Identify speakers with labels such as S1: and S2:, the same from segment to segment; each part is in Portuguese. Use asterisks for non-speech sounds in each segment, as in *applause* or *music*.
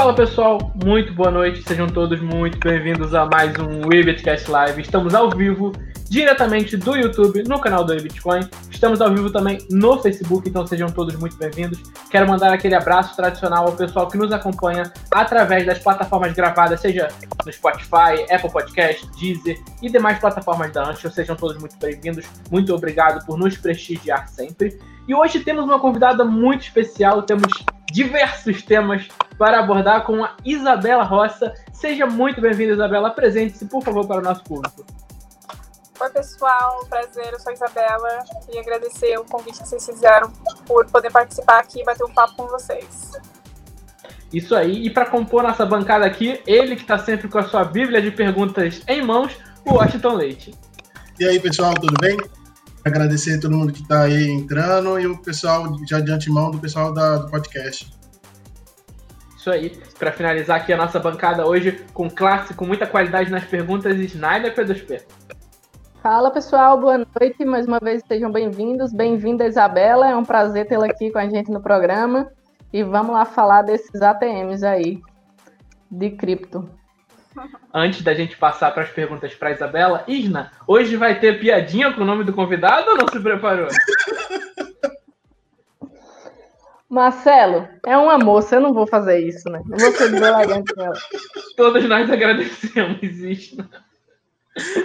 S1: Fala pessoal, muito boa noite, sejam todos muito bem-vindos a mais um WeBitCast Live. Estamos ao vivo, diretamente do YouTube, no canal do Bitcoin. Estamos ao vivo também no Facebook, então sejam todos muito bem-vindos. Quero mandar aquele abraço tradicional ao pessoal que nos acompanha através das plataformas gravadas, seja no Spotify, Apple Podcast, Deezer e demais plataformas da Anchor. Sejam todos muito bem-vindos. Muito obrigado por nos prestigiar sempre. E hoje temos uma convidada muito especial, temos diversos temas para abordar com a Isabela Roça. Seja muito bem-vinda, Isabela. Apresente-se, por favor, para o nosso público.
S2: Oi, pessoal. Prazer, eu sou a Isabela. E agradecer o convite que vocês fizeram por poder participar aqui e bater um papo com vocês.
S1: Isso aí. E para compor nossa bancada aqui, ele que está sempre com a sua bíblia de perguntas em mãos, o Washington Leite.
S3: E aí, pessoal, tudo bem? Agradecer a todo mundo que está aí entrando e o pessoal já de antemão do pessoal da, do podcast.
S1: Isso aí, para finalizar aqui a nossa bancada hoje com classe, com muita qualidade nas perguntas, Snyder P2P.
S4: Fala pessoal, boa noite, mais uma vez sejam bem-vindos. Bem-vinda Isabela, é um prazer tê-la aqui com a gente no programa. E vamos lá falar desses ATMs aí de cripto.
S1: Antes da gente passar para as perguntas para Isabela, Isna, hoje vai ter piadinha com o nome do convidado ou não se preparou?
S4: Marcelo, é uma moça, eu não vou fazer isso, né? Eu vou ser deselegante com ela.
S1: Todos nós agradecemos, Isna.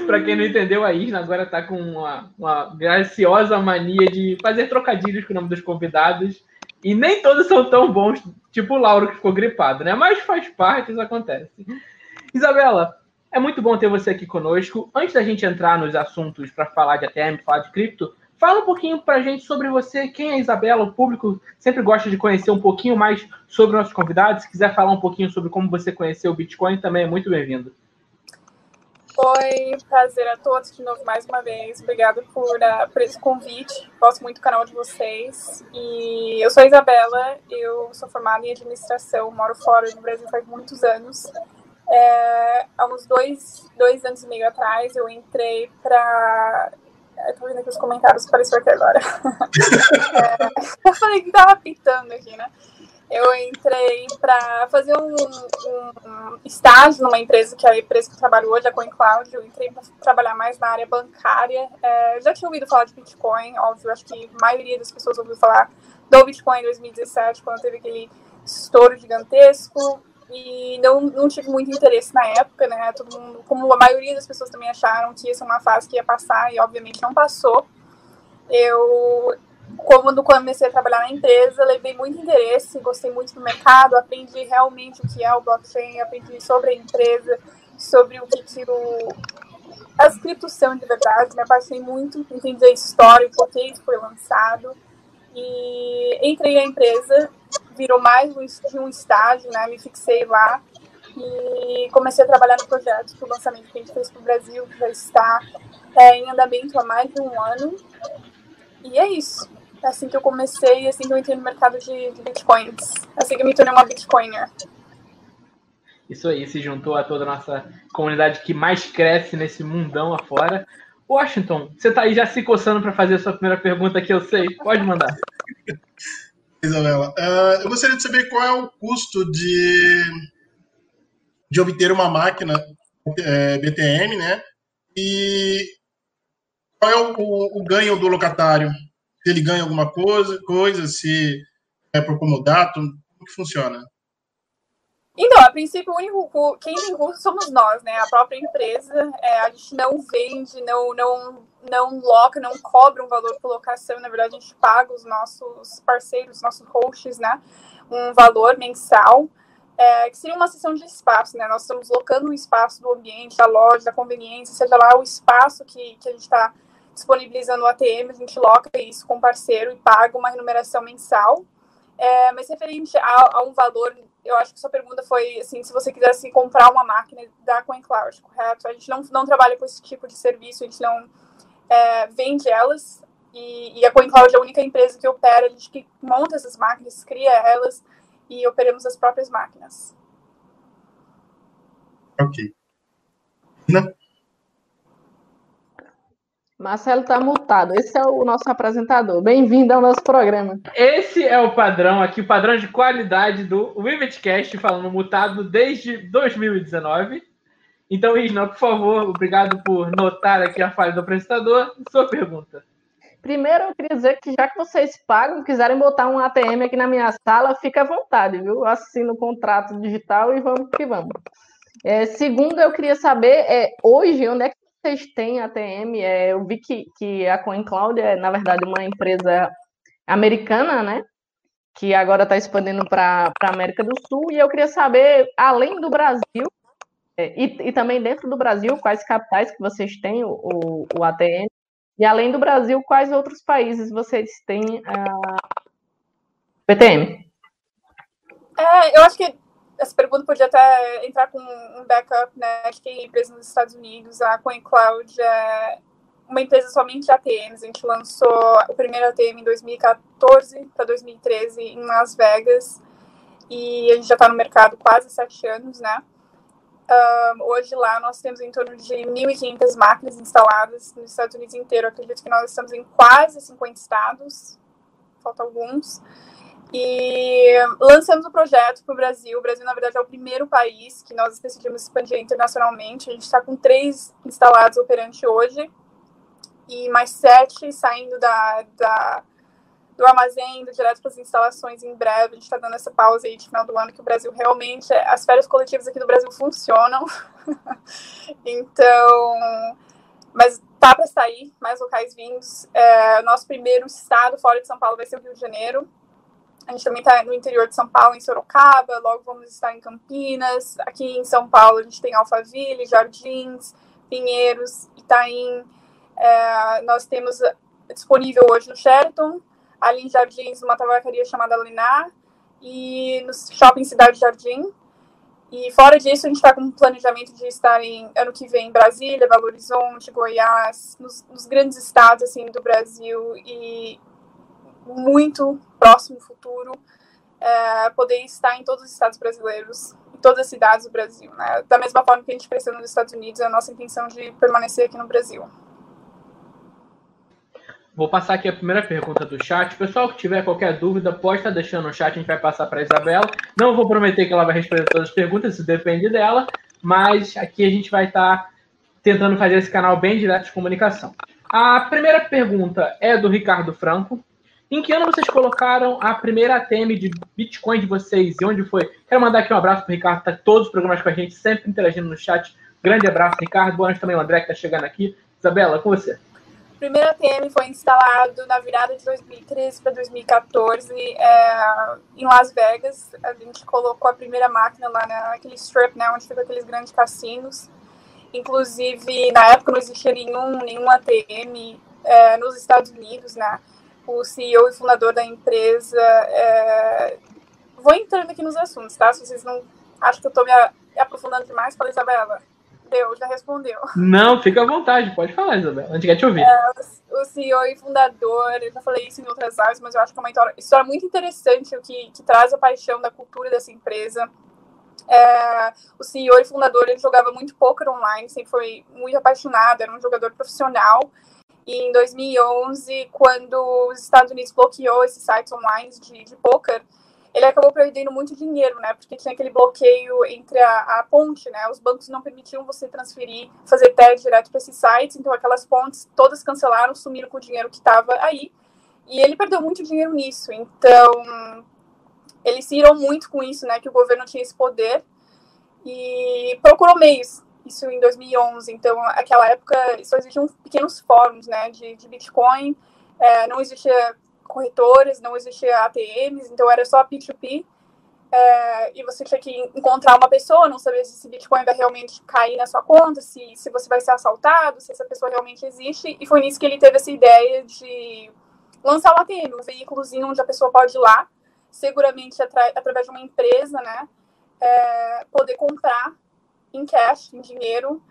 S1: para quem não entendeu, a Isna agora está com uma, uma graciosa mania de fazer trocadilhos com o nome dos convidados. E nem todos são tão bons, tipo o Lauro que ficou gripado, né? Mas faz parte, isso acontece. Isabela, é muito bom ter você aqui conosco. Antes da gente entrar nos assuntos para falar de ATM, falar de cripto, fala um pouquinho para a gente sobre você, quem é a Isabela. O público sempre gosta de conhecer um pouquinho mais sobre nossos convidados. Se quiser falar um pouquinho sobre como você conheceu o Bitcoin, também é muito bem-vindo.
S2: Oi, prazer a todos de novo mais uma vez. Obrigada por, uh, por esse convite. Gosto muito do canal de vocês. E eu sou a Isabela, eu sou formada em administração, moro fora do Brasil faz muitos anos. É, há uns dois, dois anos e meio atrás, eu entrei para. Estou vendo aqui os comentários, apareceu aqui agora. *laughs* é, eu falei que estava pintando aqui, né? Eu entrei para fazer um, um, estágio numa empresa que é a empresa que eu trabalho hoje, a CoinCloud. Eu entrei para trabalhar mais na área bancária. É, eu já tinha ouvido falar de Bitcoin, óbvio, acho que a maioria das pessoas ouviu falar do Bitcoin em 2017, quando teve aquele estouro gigantesco e não, não tive muito interesse na época, né? Todo mundo, como a maioria das pessoas também acharam que ia ser uma fase que ia passar e obviamente não passou. Eu, quando comecei a trabalhar na empresa, levei muito interesse, gostei muito do mercado, aprendi realmente o que é o blockchain, aprendi sobre a empresa, sobre o que, que o, as criptos são de verdade, me apaixonei muito, entendi a história, o porquê isso foi lançado. E entrei na empresa virou mais de um estágio, né? Me fixei lá e comecei a trabalhar no projeto do lançamento que a gente fez para o Brasil, que já está é, em andamento há mais de um ano. E é isso. É assim que eu comecei, assim que eu entrei no mercado de, de bitcoins. É assim que eu me tornei uma bitcoiner.
S1: Isso aí, se juntou a toda a nossa comunidade que mais cresce nesse mundão afora. Washington, você está aí já se coçando para fazer a sua primeira pergunta que eu sei. Pode mandar. *laughs*
S3: Isabela. Uh, eu gostaria de saber qual é o custo de, de obter uma máquina é, BTM, né? E qual é o, o, o, ganho do locatário? Se ele ganha alguma coisa, coisa se é por comodato, como que funciona?
S2: Então, a princípio, o único, quem tem custo somos nós, né? A própria empresa. É, a gente não vende, não, não não loca, não cobra um valor por locação, na verdade a gente paga os nossos parceiros, nossos hosts, né, um valor mensal, é, que seria uma sessão de espaço, né, nós estamos locando um espaço do ambiente, da loja, da conveniência, seja lá o espaço que, que a gente está disponibilizando o ATM, a gente loca isso com o parceiro e paga uma remuneração mensal, é, mas referente a, a, um valor, eu acho que sua pergunta foi assim, se você quisesse comprar uma máquina da CoinCloud, correto? A gente não, não trabalha com esse tipo de serviço, a gente não é, vende elas e, e, a CoinCloud é a única empresa que opera, a gente que monta essas máquinas, cria elas e operamos as próprias máquinas.
S3: Ok. Não.
S4: Marcelo está multado. Esse é o nosso apresentador. Bem-vindo ao nosso programa.
S1: Esse é o padrão aqui, o padrão de qualidade do Wivetcast, falando mutado desde 2019. Então, Isna, por favor, obrigado por notar aqui a falha do apresentador. Sua pergunta.
S4: Primeiro, eu queria dizer que já que vocês pagam, quiserem botar um ATM aqui na minha sala, fica à vontade, viu? Assino o contrato digital e vamos que vamos. É, segundo, eu queria saber, é, hoje, onde é que vocês têm ATM? É, eu vi que, que a CoinCloud é, na verdade, uma empresa americana, né? Que agora está expandindo para a América do Sul. E eu queria saber, além do Brasil, é, e, e, também dentro do Brasil, quais capitais que vocês têm o, o, o ATM? E além do Brasil, quais outros países vocês têm a PTM?
S2: É, eu acho que essa pergunta podia até entrar com um backup, né? De quem é empresa nos Estados Unidos, a CoinCloud é uma empresa somente de ATMs. A gente lançou o primeiro ATM em 2014 para 2013 em Las Vegas e a gente já está no mercado quase sete anos, né? Um, hoje lá nós temos em torno de 1.500 máquinas instaladas nos Estados Unidos inteiro. acredito que nós estamos em quase 50 estados, falta alguns. E lançamos o projeto para o Brasil. O Brasil, na verdade, é o primeiro país que nós decidimos expandir internacionalmente. A gente está com três instalados operantes hoje e mais sete saindo da, da do armazém, direto para as instalações em breve. A gente está dando essa pausa aí de final do ano, que o Brasil realmente. As férias coletivas aqui do Brasil funcionam. *laughs* então. Mas tá para sair mais locais vindos. É, nosso primeiro estado fora de São Paulo vai ser o Rio de Janeiro. A gente também está no interior de São Paulo, em Sorocaba, logo vamos estar em Campinas. Aqui em São Paulo a gente tem Alphaville, Jardins, Pinheiros, Itaim. É, nós temos disponível hoje no Sheraton, ali em Jardins, uma tabacaria chamada Linar, e no Shopping Cidade Jardim. E fora disso, a gente está com um planejamento de estar em, ano que vem em Brasília, Belo Horizonte, Goiás, nos, nos grandes estados assim, do Brasil e muito próximo futuro é, poder estar em todos os estados brasileiros, em todas as cidades do Brasil. Né? Da mesma forma que a gente cresceu nos Estados Unidos, é a nossa intenção de permanecer aqui no Brasil.
S1: Vou passar aqui a primeira pergunta do chat. Pessoal que tiver qualquer dúvida, pode estar deixando no chat, a gente vai passar para a Isabela. Não vou prometer que ela vai responder todas as perguntas, isso depende dela, mas aqui a gente vai estar tentando fazer esse canal bem direto de comunicação. A primeira pergunta é do Ricardo Franco. Em que ano vocês colocaram a primeira ATM de Bitcoin de vocês e onde foi? Quero mandar aqui um abraço para o Ricardo, está todos os programas com a gente, sempre interagindo no chat. Grande abraço, Ricardo. Boa noite também, o André, que está chegando aqui. Isabela, com você.
S2: O primeiro ATM foi instalado na virada de 2013 para 2014 é, em Las Vegas. A gente colocou a primeira máquina lá naquele strip, né, onde fica aqueles grandes cassinos. Inclusive, na época não existia nenhum, nenhum ATM é, nos Estados Unidos, né? o CEO e fundador da empresa. É... Vou entrando aqui nos assuntos, tá? Se vocês não acham que eu estou me aprofundando demais, fala, Isabela. Deu, já respondeu.
S1: Não, fica à vontade, pode falar, Isabela. A gente quer te ouvir.
S2: É, o CEO e fundador, eu já falei isso em outras áreas, mas eu acho que é uma história muito interessante, o que, que traz a paixão da cultura dessa empresa. É, o CEO e fundador ele jogava muito poker online, sempre foi muito apaixonado, era um jogador profissional. E em 2011, quando os Estados Unidos bloqueou esses sites online de, de poker, ele acabou perdendo muito dinheiro, né? Porque tinha aquele bloqueio entre a, a ponte, né? Os bancos não permitiam você transferir, fazer TED direto para esses sites, então aquelas pontes todas cancelaram, sumiram com o dinheiro que estava aí. E ele perdeu muito dinheiro nisso. Então, ele se irou muito com isso, né? Que o governo tinha esse poder e procurou meios isso em 2011. Então, aquela época, só existiam pequenos fóruns né, de, de Bitcoin, é, não existia corretores, não existia ATMs, então era só P2P. É, e você tinha que encontrar uma pessoa, não saber se esse Bitcoin vai realmente cair na sua conta, se, se você vai ser assaltado, se essa pessoa realmente existe. E foi nisso que ele teve essa ideia de lançar o ATM, um veículozinho onde a pessoa pode ir lá, seguramente através de uma empresa, né, é, poder comprar em cash, em dinheiro.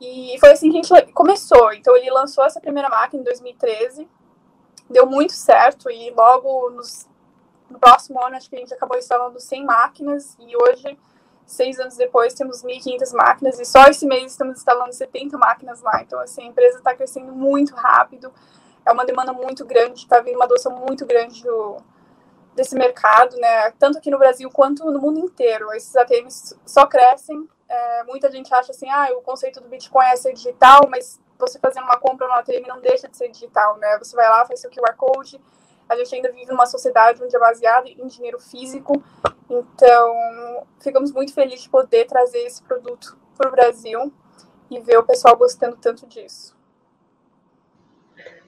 S2: E foi assim que a gente começou. Então ele lançou essa primeira máquina em 2013, deu muito certo e logo nos, no próximo ano acho que a gente acabou instalando 100 máquinas e hoje Seis anos depois, temos 1.500 máquinas e só esse mês estamos instalando 70 máquinas lá. Então, assim, a empresa está crescendo muito rápido, é uma demanda muito grande, está vindo uma adoção muito grande do, desse mercado, né? Tanto aqui no Brasil quanto no mundo inteiro. Esses ATMs só crescem. É, muita gente acha assim, ah, o conceito do Bitcoin é ser digital, mas você fazendo uma compra no ATM não deixa de ser digital, né? Você vai lá, faz seu QR Code. A gente ainda vive numa sociedade onde é baseada em dinheiro físico. Então, ficamos muito felizes de poder trazer esse produto para o Brasil e ver o pessoal gostando tanto disso.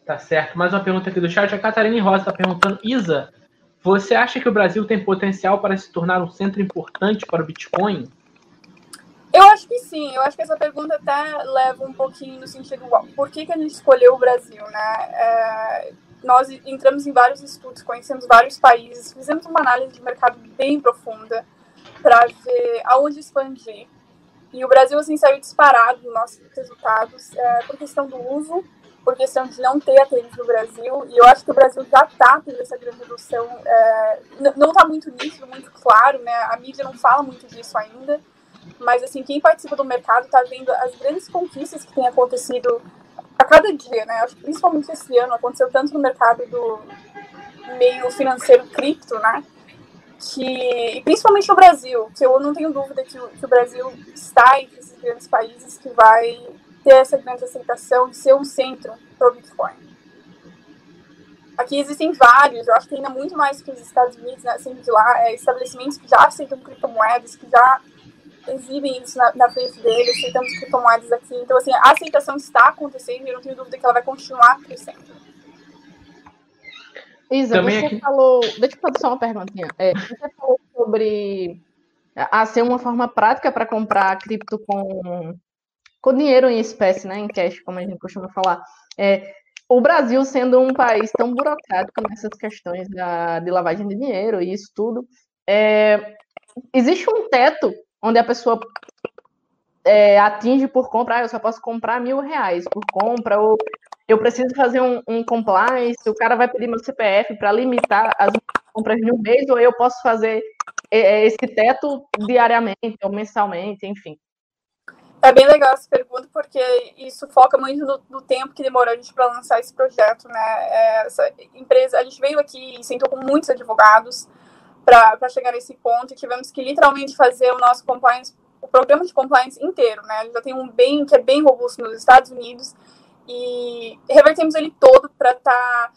S1: Tá certo. Mais uma pergunta aqui do chat. A Catarina Rosa está perguntando: Isa, você acha que o Brasil tem potencial para se tornar um centro importante para o Bitcoin?
S2: Eu acho que sim. Eu acho que essa pergunta até leva um pouquinho no sentido por que, que a gente escolheu o Brasil, né? É, nós entramos em vários estudos, conhecemos vários países, fizemos uma análise de mercado bem profunda para ver aonde expandir. E o Brasil assim saiu disparado nos nossos resultados é, por questão do uso por questão de não ter atendimento no Brasil, e eu acho que o Brasil já está tendo essa grande redução, é, não está muito nítido, muito claro, né, a mídia não fala muito disso ainda, mas assim, quem participa do mercado está vendo as grandes conquistas que têm acontecido a cada dia, né, acho que principalmente esse ano, aconteceu tanto no mercado do meio financeiro cripto, né, que, principalmente no Brasil, que eu não tenho dúvida que o, que o Brasil está entre esses grandes países que vai ter essa grande aceitação de ser um centro para o Bitcoin. Aqui existem vários, eu acho que ainda muito mais que os Estados Unidos, né, assim, de lá, é, estabelecimentos que já aceitam criptomoedas, que já exibem isso na, na frente deles, aceitamos criptomoedas aqui. Então, assim, a aceitação está acontecendo e eu não tenho dúvida que ela vai continuar crescendo.
S4: Isa, Também você aqui... falou. Deixa eu fazer só uma perguntinha. É, você falou sobre a ser uma forma prática para comprar cripto com com dinheiro em espécie, né, em cash, como a gente costuma falar. É, o Brasil sendo um país tão burocrático nessas questões da, de lavagem de dinheiro e isso tudo, é, existe um teto onde a pessoa é, atinge por compra, ah, eu só posso comprar mil reais por compra, ou eu preciso fazer um, um compliance, o cara vai pedir meu CPF para limitar as compras de um mês, ou eu posso fazer é, é, esse teto diariamente ou mensalmente, enfim.
S2: É bem legal essa pergunta, porque isso foca muito no, no tempo que demorou a gente para lançar esse projeto, né? É, essa empresa, a gente veio aqui e sentou com muitos advogados para chegar nesse ponto e tivemos que literalmente fazer o nosso compliance, o programa de compliance inteiro, né? Já tem um bem que é bem robusto nos Estados Unidos e revertemos ele todo para estar tá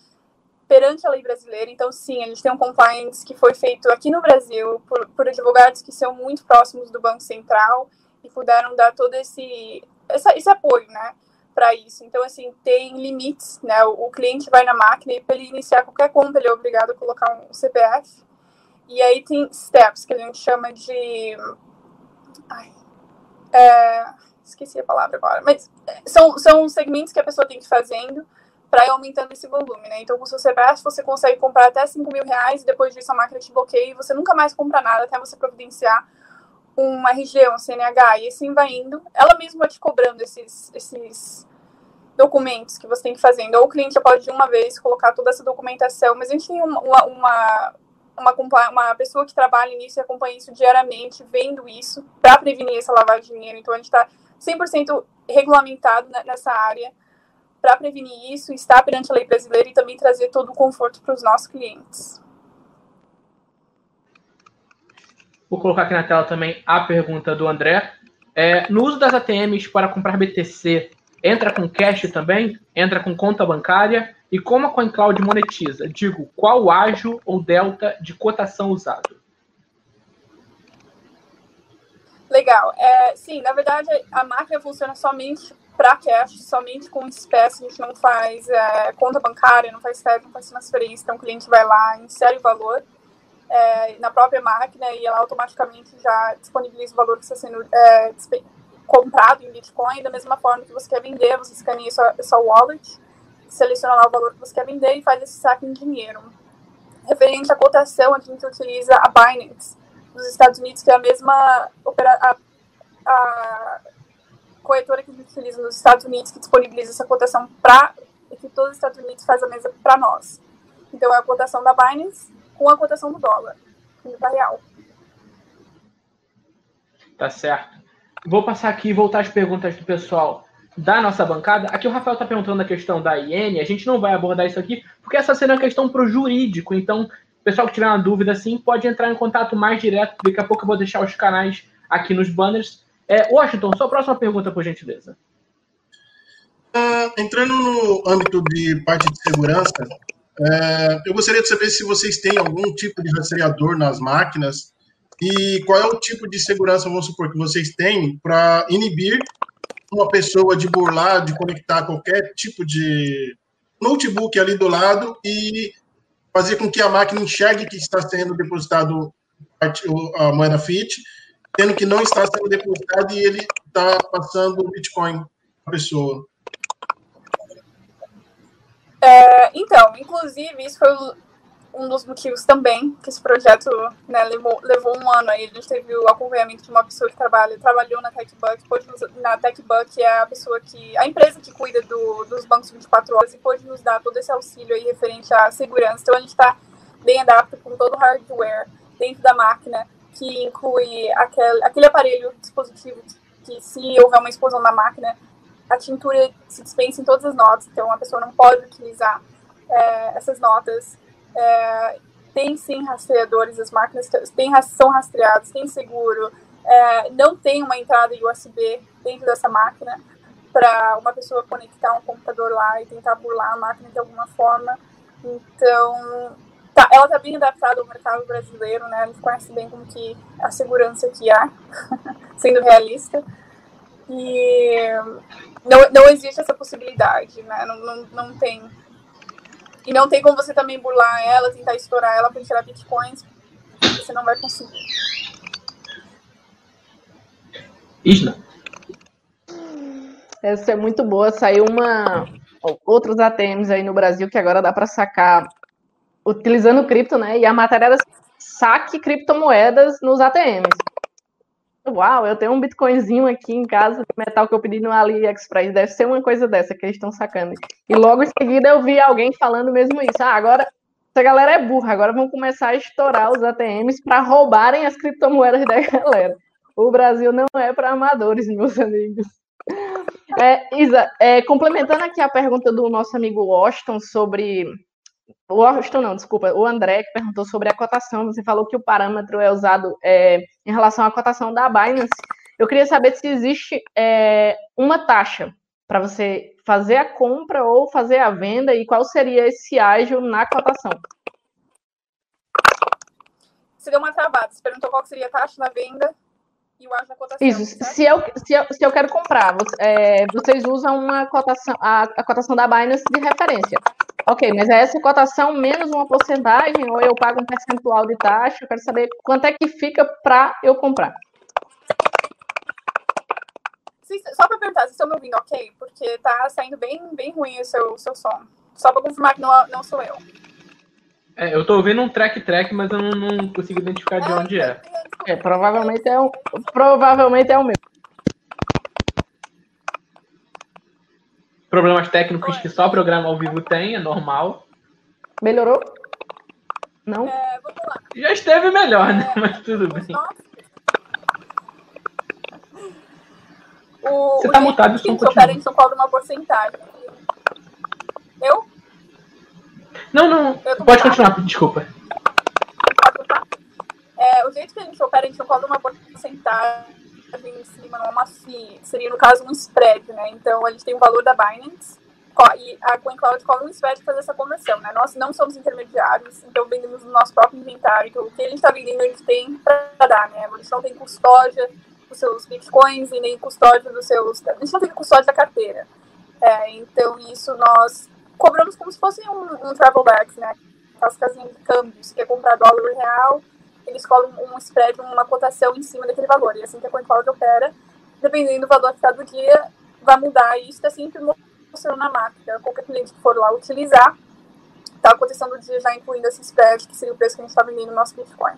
S2: perante a lei brasileira. Então, sim, a gente tem um compliance que foi feito aqui no Brasil por, por advogados que são muito próximos do Banco Central e puderam dar todo esse, essa, esse apoio, né, para isso. Então, assim, tem limites, né, o, o cliente vai na máquina e para ele iniciar qualquer compra, ele é obrigado a colocar um CPF. E aí tem steps, que a gente chama de... Ai, é, esqueci a palavra agora, mas são, são segmentos que a pessoa tem que ir fazendo para ir aumentando esse volume, né? Então, com o seu CPF, você consegue comprar até 5 mil reais e depois disso a máquina te bloqueia e você nunca mais compra nada até você providenciar um RG, um CNH, e assim vai indo. Ela mesma vai te cobrando esses, esses documentos que você tem que fazer. Ou o cliente pode de uma vez colocar toda essa documentação, mas a gente tem uma, uma, uma, uma pessoa que trabalha nisso e acompanha isso diariamente, vendo isso, para prevenir essa lavagem de dinheiro. Então a gente está 100% regulamentado nessa área para prevenir isso, estar perante a lei brasileira e também trazer todo o conforto para os nossos clientes.
S1: Vou colocar aqui na tela também a pergunta do André. É, no uso das ATMs para comprar BTC, entra com cash também? Entra com conta bancária? E como a CoinCloud monetiza? Digo, qual o ágio ou delta de cotação usado?
S2: Legal. É, sim, na verdade, a máquina funciona somente para cash, somente com espécie. A gente não faz é, conta bancária, não faz TED, não faz transferência. Então, o cliente vai lá, insere o valor é, na própria máquina e ela automaticamente já disponibiliza o valor que está sendo é, comprado em Bitcoin. Da mesma forma que você quer vender, você escaneia sua, sua wallet, seleciona lá o valor que você quer vender e faz esse saque em dinheiro. Referente à cotação, a gente utiliza a Binance dos Estados Unidos, que é a mesma a, a corretora que a gente utiliza nos Estados Unidos, que disponibiliza essa cotação para que todos os Estados Unidos faz a mesa para nós. Então é a cotação da Binance com a cotação do dólar, para real.
S1: Tá certo. Vou passar aqui e voltar às perguntas do pessoal da nossa bancada. Aqui o Rafael está perguntando a questão da IN. A gente não vai abordar isso aqui, porque essa seria uma questão para o jurídico. Então, pessoal que tiver uma dúvida assim, pode entrar em contato mais direto. Daqui a pouco eu vou deixar os canais aqui nos banners. É, Washington, sua próxima pergunta, por gentileza.
S3: Uh, entrando no âmbito de parte de segurança, uh, eu gostaria de saber se vocês têm algum tipo de rastreador nas máquinas e qual é o tipo de segurança, vamos supor, que vocês têm para inibir uma pessoa de burlar, de conectar qualquer tipo de notebook ali do lado e fazer com que a máquina enxergue que está sendo depositado a moeda FIT, tendo que não está sendo depositado e ele está passando o Bitcoin para a pessoa.
S2: É, então, inclusive, isso foi um dos motivos também que esse projeto né, levou, levou um ano aí. A gente teve o acompanhamento de uma pessoa que trabalha, trabalhou na TechBuck, pôde nos, na TechBuck é a pessoa que, a empresa que cuida do, dos bancos 24 horas e pôde nos dar todo esse auxílio aí referente à segurança. Então a gente está bem adaptado com todo o hardware dentro da máquina, que inclui aquele, aquele aparelho, dispositivo que se houver uma explosão na máquina, a tintura se dispensa em todas as notas, então a pessoa não pode utilizar é, essas notas é, tem sim rastreadores, as máquinas tem, são rastreadas, tem seguro, é, não tem uma entrada USB dentro dessa máquina para uma pessoa conectar um computador lá e tentar burlar a máquina de alguma forma. Então, tá, ela está bem adaptada ao mercado brasileiro, né? A gente conhece bem como que a segurança que há, *laughs* sendo realista. E não, não existe essa possibilidade, né? Não, não, não tem e não tem como você também burlar ela, tentar estourar ela para tirar bitcoins. Você não vai conseguir.
S1: Isla.
S4: Essa é muito boa. Saiu uma outros ATMs aí no Brasil que agora dá para sacar utilizando cripto, né? E a matéria era saque criptomoedas nos ATMs. Uau, eu tenho um bitcoinzinho aqui em casa metal que eu pedi no AliExpress. Deve ser uma coisa dessa que eles estão sacando. E logo em seguida eu vi alguém falando mesmo isso. Ah, agora essa galera é burra, agora vão começar a estourar os ATMs para roubarem as criptomoedas da *laughs* galera. O Brasil não é para amadores, meus amigos. É, Isa, é, complementando aqui a pergunta do nosso amigo Washington sobre o Washington não, desculpa, o André que perguntou sobre a cotação. Você falou que o parâmetro é usado é, em relação à cotação da Binance. Eu queria saber se existe é, uma taxa para você fazer a compra ou fazer a venda e qual seria esse ágio na cotação.
S2: Você deu uma travada. Você perguntou qual seria a taxa na venda e o ágio na cotação.
S4: Isso. Se eu, se, eu, se eu quero comprar, é, vocês usam uma cotação, a, a cotação da Binance de referência. Ok, mas é essa cotação menos uma porcentagem ou eu pago um percentual de taxa? Eu quero saber quanto é que fica para eu comprar.
S2: Só para perguntar, vocês estão me ouvindo ok? Porque tá saindo bem, bem ruim o seu, seu som. Só para confirmar que não, não sou eu.
S1: É, eu tô ouvindo um track-track, mas eu não, não consigo identificar de é, onde é.
S4: É, provavelmente é, um, provavelmente é o meu.
S1: Problemas técnicos que só programa ao vivo tem, é normal.
S4: Melhorou? Não?
S2: É, vamos lá.
S1: Já esteve melhor, né? É, Mas tudo bem.
S2: O,
S1: Você tá mutado, o som
S2: continua. Em São Paulo uma porcentagem. Eu?
S1: Não, não. Pode continuar, desculpa.
S2: É, o jeito que a gente opera, a gente cobra uma porcentagem em cima, não é uma FII, seria no caso um spread, né? Então a gente tem o valor da Binance e a CoinCloud cobra um spread para fazer essa conversão, né? Nós não somos intermediários, então vendemos no nosso próprio inventário. Então o que a gente está vendendo, a gente tem para dar, né? A gente não tem custódia dos seus bitcoins e nem custódia dos seus. A gente não tem custódia da carteira. É, então isso nós cobramos como se fosse um, um travel back, né? Aquelas casinhas de câmbios, que é comprar dólar real eles colocam um spread, uma cotação em cima daquele valor. E assim que a CoinCloud opera, dependendo do valor que está do dia, vai mudar. E isso está sempre mostrando na máquina. Qualquer cliente que for lá utilizar, está a cotação do dia já incluindo esse spread, que seria o preço que a gente está vendendo no nosso Bitcoin.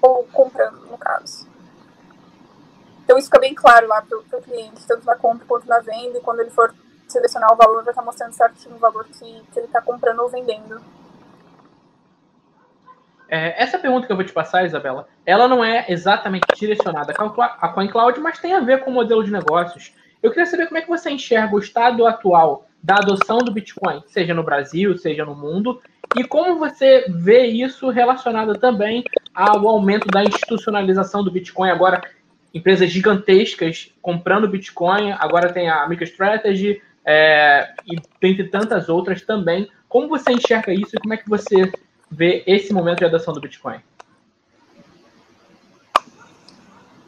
S2: Ou comprando, no caso. Então isso fica bem claro lá para o cliente, tanto na compra quanto na venda. E quando ele for selecionar o valor, vai estar tá mostrando certinho o valor que, que ele está comprando ou vendendo.
S1: É, essa pergunta que eu vou te passar, Isabela, ela não é exatamente direcionada a CoinCloud, mas tem a ver com o modelo de negócios. Eu queria saber como é que você enxerga o estado atual da adoção do Bitcoin, seja no Brasil, seja no mundo, e como você vê isso relacionado também ao aumento da institucionalização do Bitcoin. Agora, empresas gigantescas comprando Bitcoin, agora tem a MicroStrategy é, e dentre tantas outras também. Como você enxerga isso e como é que você vê esse momento de adoção do Bitcoin?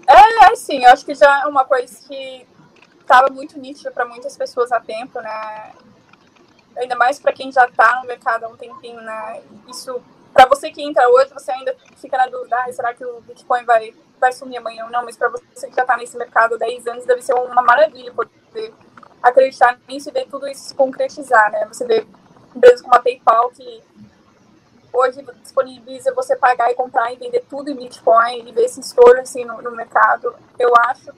S2: É, assim, eu acho que já é uma coisa que estava muito nítida para muitas pessoas há tempo, né? Ainda mais para quem já está no mercado há um tempinho, né? Isso, para você que entra hoje, você ainda fica na dúvida, ah, será que o Bitcoin vai, vai sumir amanhã ou não? Mas para você que já está nesse mercado há 10 anos, deve ser uma maravilha poder acreditar nisso e ver tudo isso se concretizar, né? Você vê empresas como a PayPal que hoje disponibiliza você pagar e comprar e vender tudo em Bitcoin e ver esse estouro assim no, no mercado. Eu acho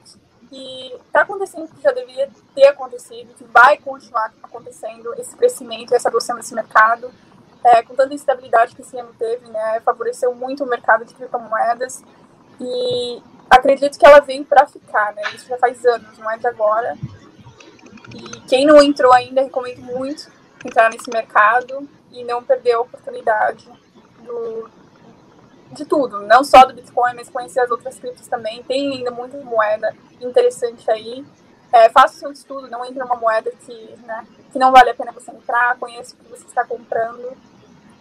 S2: que está acontecendo que já deveria ter acontecido, que vai continuar acontecendo esse crescimento, essa adoção desse mercado. É, com tanta instabilidade que esse ano teve, né, favoreceu muito o mercado de criptomoedas e acredito que ela veio para ficar, né, isso já faz anos, não é de agora. E quem não entrou ainda, recomendo muito entrar nesse mercado e não perder a oportunidade do, de tudo, não só do Bitcoin, mas conhecer as outras criptos também. Tem ainda muita moeda interessante aí. É, faça o seu estudo, não entre numa moeda que, né, que não vale a pena você entrar, conheça o que você está comprando.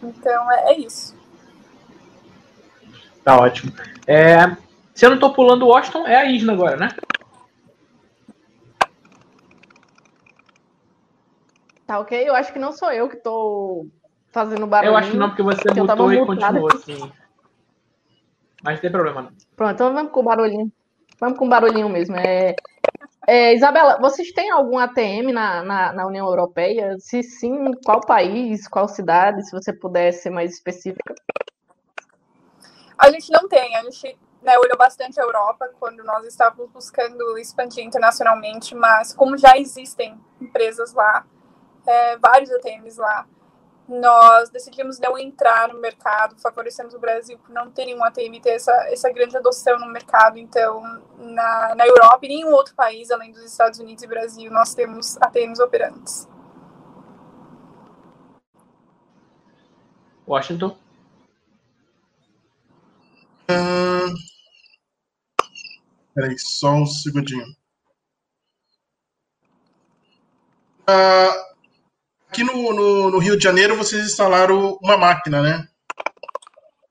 S2: Então é, é isso.
S1: Tá ótimo. É, se eu não estou pulando Washington, é a Isla agora, né?
S4: Tá ok? Eu acho que não sou eu que tô fazendo barulho.
S1: Eu acho que não, porque você mutou e continuou assim. Mas não tem problema, não.
S4: Pronto, então vamos com o barulhinho. Vamos com o barulhinho mesmo. É, é, Isabela, vocês têm algum ATM na, na, na, União Europeia? Se sim, qual país, qual cidade, se você puder ser mais específica?
S2: A gente não tem, a gente né, olhou bastante a Europa quando nós estávamos buscando expandir internacionalmente, mas como já existem empresas lá, é, vários ATMs lá, nós decidimos não entrar no mercado, favorecemos o Brasil por não ter um ATM ter essa, essa grande adoção no mercado. Então, na, na Europa e nenhum outro país, além dos Estados Unidos e Brasil, nós temos ATMs operantes.
S1: Washington?
S3: Hum... Peraí, só um segundinho. Uh, aqui no, no, no, Rio de Janeiro vocês instalaram uma máquina, né?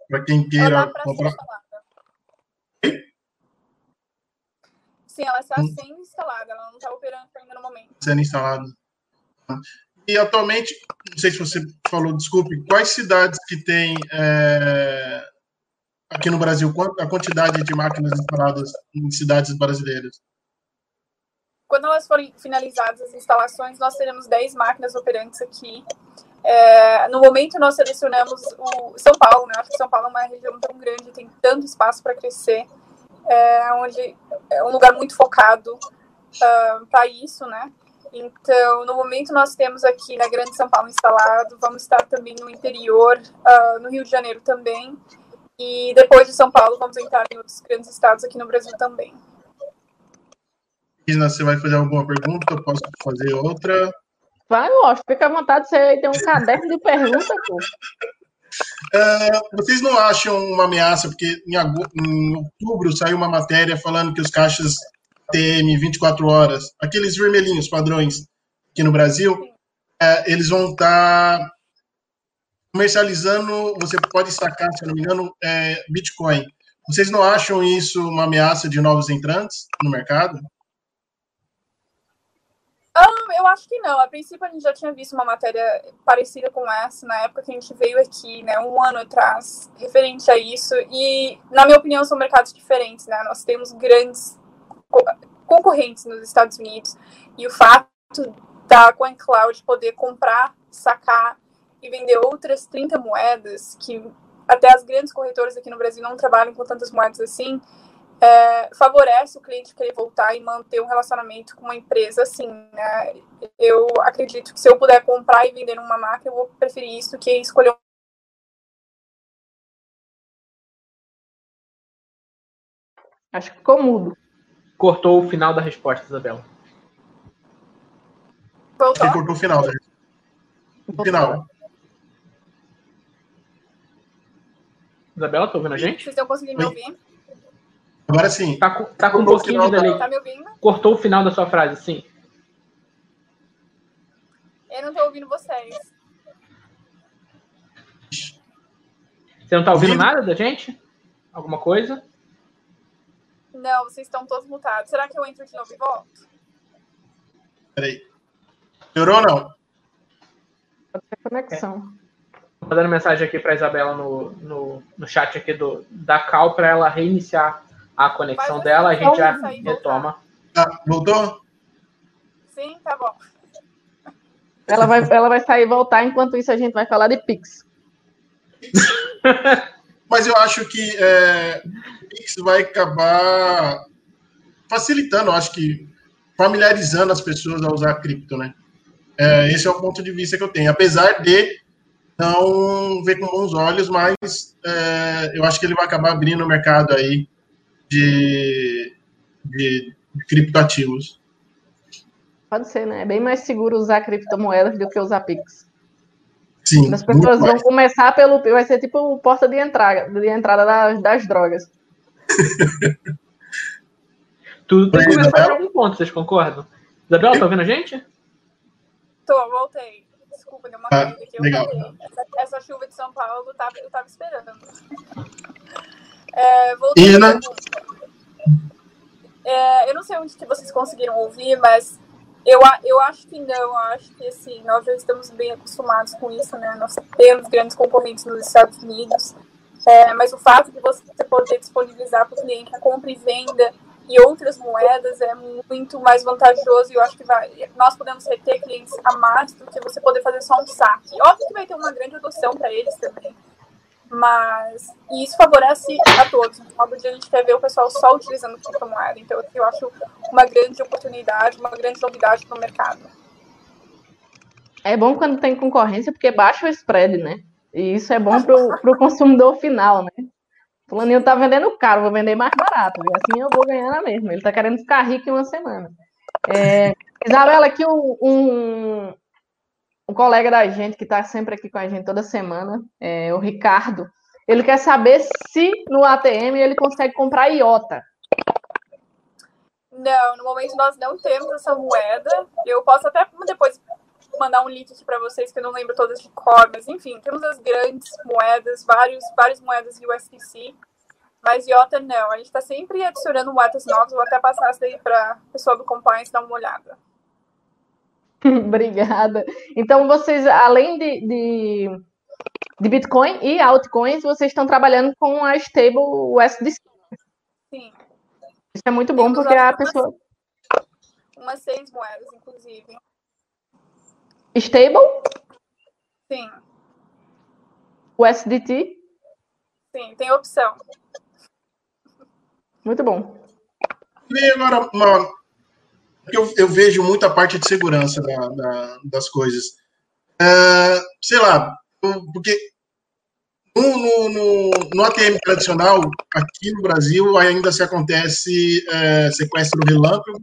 S3: Para quem queira comprar.
S2: Sim, ela está hum. sendo instalada, ela não está operando ainda no momento.
S3: Sendo instalada. E atualmente, não sei se você falou, desculpe, quais cidades que tem é, aqui no Brasil, a quantidade de máquinas instaladas em cidades brasileiras?
S2: Quando elas forem finalizadas as instalações, nós teremos 10 máquinas operantes aqui. É, no momento, nós selecionamos o São Paulo, né? Acho que São Paulo é uma região tão grande, tem tanto espaço para crescer, é, onde é um lugar muito focado uh, ah, para isso, né? Então, no momento, nós temos aqui na Grande São Paulo instalado, vamos estar também no interior, uh, no Rio de Janeiro também, e depois de São Paulo, vamos entrar em outros grandes estados aqui no Brasil também.
S3: Isna, você vai fazer alguma pergunta? Eu posso fazer outra?
S4: Vai, Lost, fica à vontade, você tem um caderno de perguntas, pô.
S3: Uh, *laughs* vocês não acham uma ameaça, porque em, em, outubro saiu uma matéria falando que os caixas TM 24 horas, aqueles vermelhinhos padrões aqui no Brasil, uh, eles vão estar tá comercializando, você pode sacar, se não me engano, é, Bitcoin. Vocês não acham isso uma ameaça de novos entrantes no mercado?
S2: Eu acho que não. A princípio, a gente já tinha visto uma matéria parecida com essa na época que a gente veio aqui, né, um ano atrás, referente a isso. E, na minha opinião, são mercados diferentes, né? Nós temos grandes concorrentes nos Estados Unidos e o fato da CoinCloud poder comprar, sacar e vender outras 30 moedas, que até as grandes corretoras aqui no Brasil não trabalham com tantas moedas assim, é, favorece o cliente querer voltar e manter um relacionamento com uma empresa, assim, né? Eu acredito que se eu puder comprar e vender numa marca, eu vou preferir isso que escolher um
S4: Acho que ficou mudo.
S1: Cortou o final da resposta, Isabela.
S3: Voltou? Você cortou o final, né? O final.
S1: Isabela, tá ouvindo a gente?
S2: Vocês estão conseguindo me ouvir?
S3: Agora sim.
S1: Tá, tá com um pouquinho de delay.
S2: Tá me ouvindo?
S1: Cortou o final da sua frase, sim.
S2: Eu não tô ouvindo vocês.
S1: Você não tá ouvindo nada da gente? Alguma coisa?
S2: Não, vocês estão todos mutados. Será que eu entro de novo e volto?
S3: Peraí. Melhorou ou não?
S4: Pode ser conexão.
S1: Tô mandando mensagem aqui para Isabela no, no, no chat aqui do, da Cal para ela reiniciar a conexão dela. A gente já retoma.
S3: Ah, voltou?
S2: Sim, tá bom.
S4: Ela vai, ela vai sair e voltar, enquanto isso a gente vai falar de Pix. *laughs*
S3: Mas eu acho que é, Pix vai acabar facilitando, acho que familiarizando as pessoas a usar cripto, né? É, esse é o ponto de vista que eu tenho. Apesar de não ver com bons olhos, mas é, eu acho que ele vai acabar abrindo o mercado aí de, de, de criptoativos.
S4: Pode ser, né? É bem mais seguro usar criptomoedas do que usar Pix.
S3: Sim.
S4: As pessoas vão começar pelo. Vai ser tipo o porta de entrada, de entrada das, das drogas. *laughs*
S1: Tudo tem que começar de algum ponto, vocês concordam? Isabel, tá ouvindo a gente?
S2: Tô, voltei. Desculpa, deu uma ah, caída aqui. Legal. Essa, essa, chuva de São Paulo tava, eu tava esperando. É, voltei. E, né? É, eu não sei onde que vocês conseguiram ouvir, mas eu, eu acho que não, eu acho que assim, nós já estamos bem acostumados com isso, né? Nós temos grandes concorrentes nos Estados Unidos, é, mas o fato de você poder disponibilizar para o cliente a compra e venda e outras moedas é muito mais vantajoso e eu acho que vai, nós podemos reter clientes a mais do que você poder fazer só um saque. Óbvio que vai ter uma grande adoção para eles também, mas e isso favorece a todos. No dia a gente quer ver o pessoal só utilizando criptomoeda. Então eu acho uma grande oportunidade, uma grande novidade para o mercado.
S4: É bom quando tem concorrência porque baixa o spread, né? E isso é bom para o consumidor final, né? Fulaninho tá vendendo caro, vou vender mais barato. E assim eu vou ganhar na mesma. Ele tá querendo ficar rico em uma semana. É, Isabela, aqui um, um colega da gente que está sempre aqui com a gente toda semana, é, o Ricardo, ele quer saber se no ATM ele consegue comprar IOTA.
S2: Não, no momento nós não temos essa moeda. Eu posso até depois mandar um link aqui para vocês, que eu não lembro todas de cor, mas enfim, temos as grandes moedas, vários, várias moedas USDC, mas IOTA não. A gente está sempre adicionando moedas novas, vou até passar isso daí para o pessoal do compliance dar uma olhada. *laughs*
S4: Obrigada. Então, vocês, além de, de, de, Bitcoin e altcoins, vocês estão trabalhando com a stable USDC.
S2: Sim.
S4: Isso é muito bom, porque a pessoa...
S2: Umas seis moedas, inclusive.
S4: Stable?
S2: Sim.
S4: USDT?
S2: Sim, tem opção.
S4: Muito bom.
S3: E agora, uma, eu, eu vejo muita parte de segurança da, da, das coisas. É, sei lá, porque no, no, no, no, ATM tradicional, aqui no Brasil, ainda se acontece é, sequestro relâmpago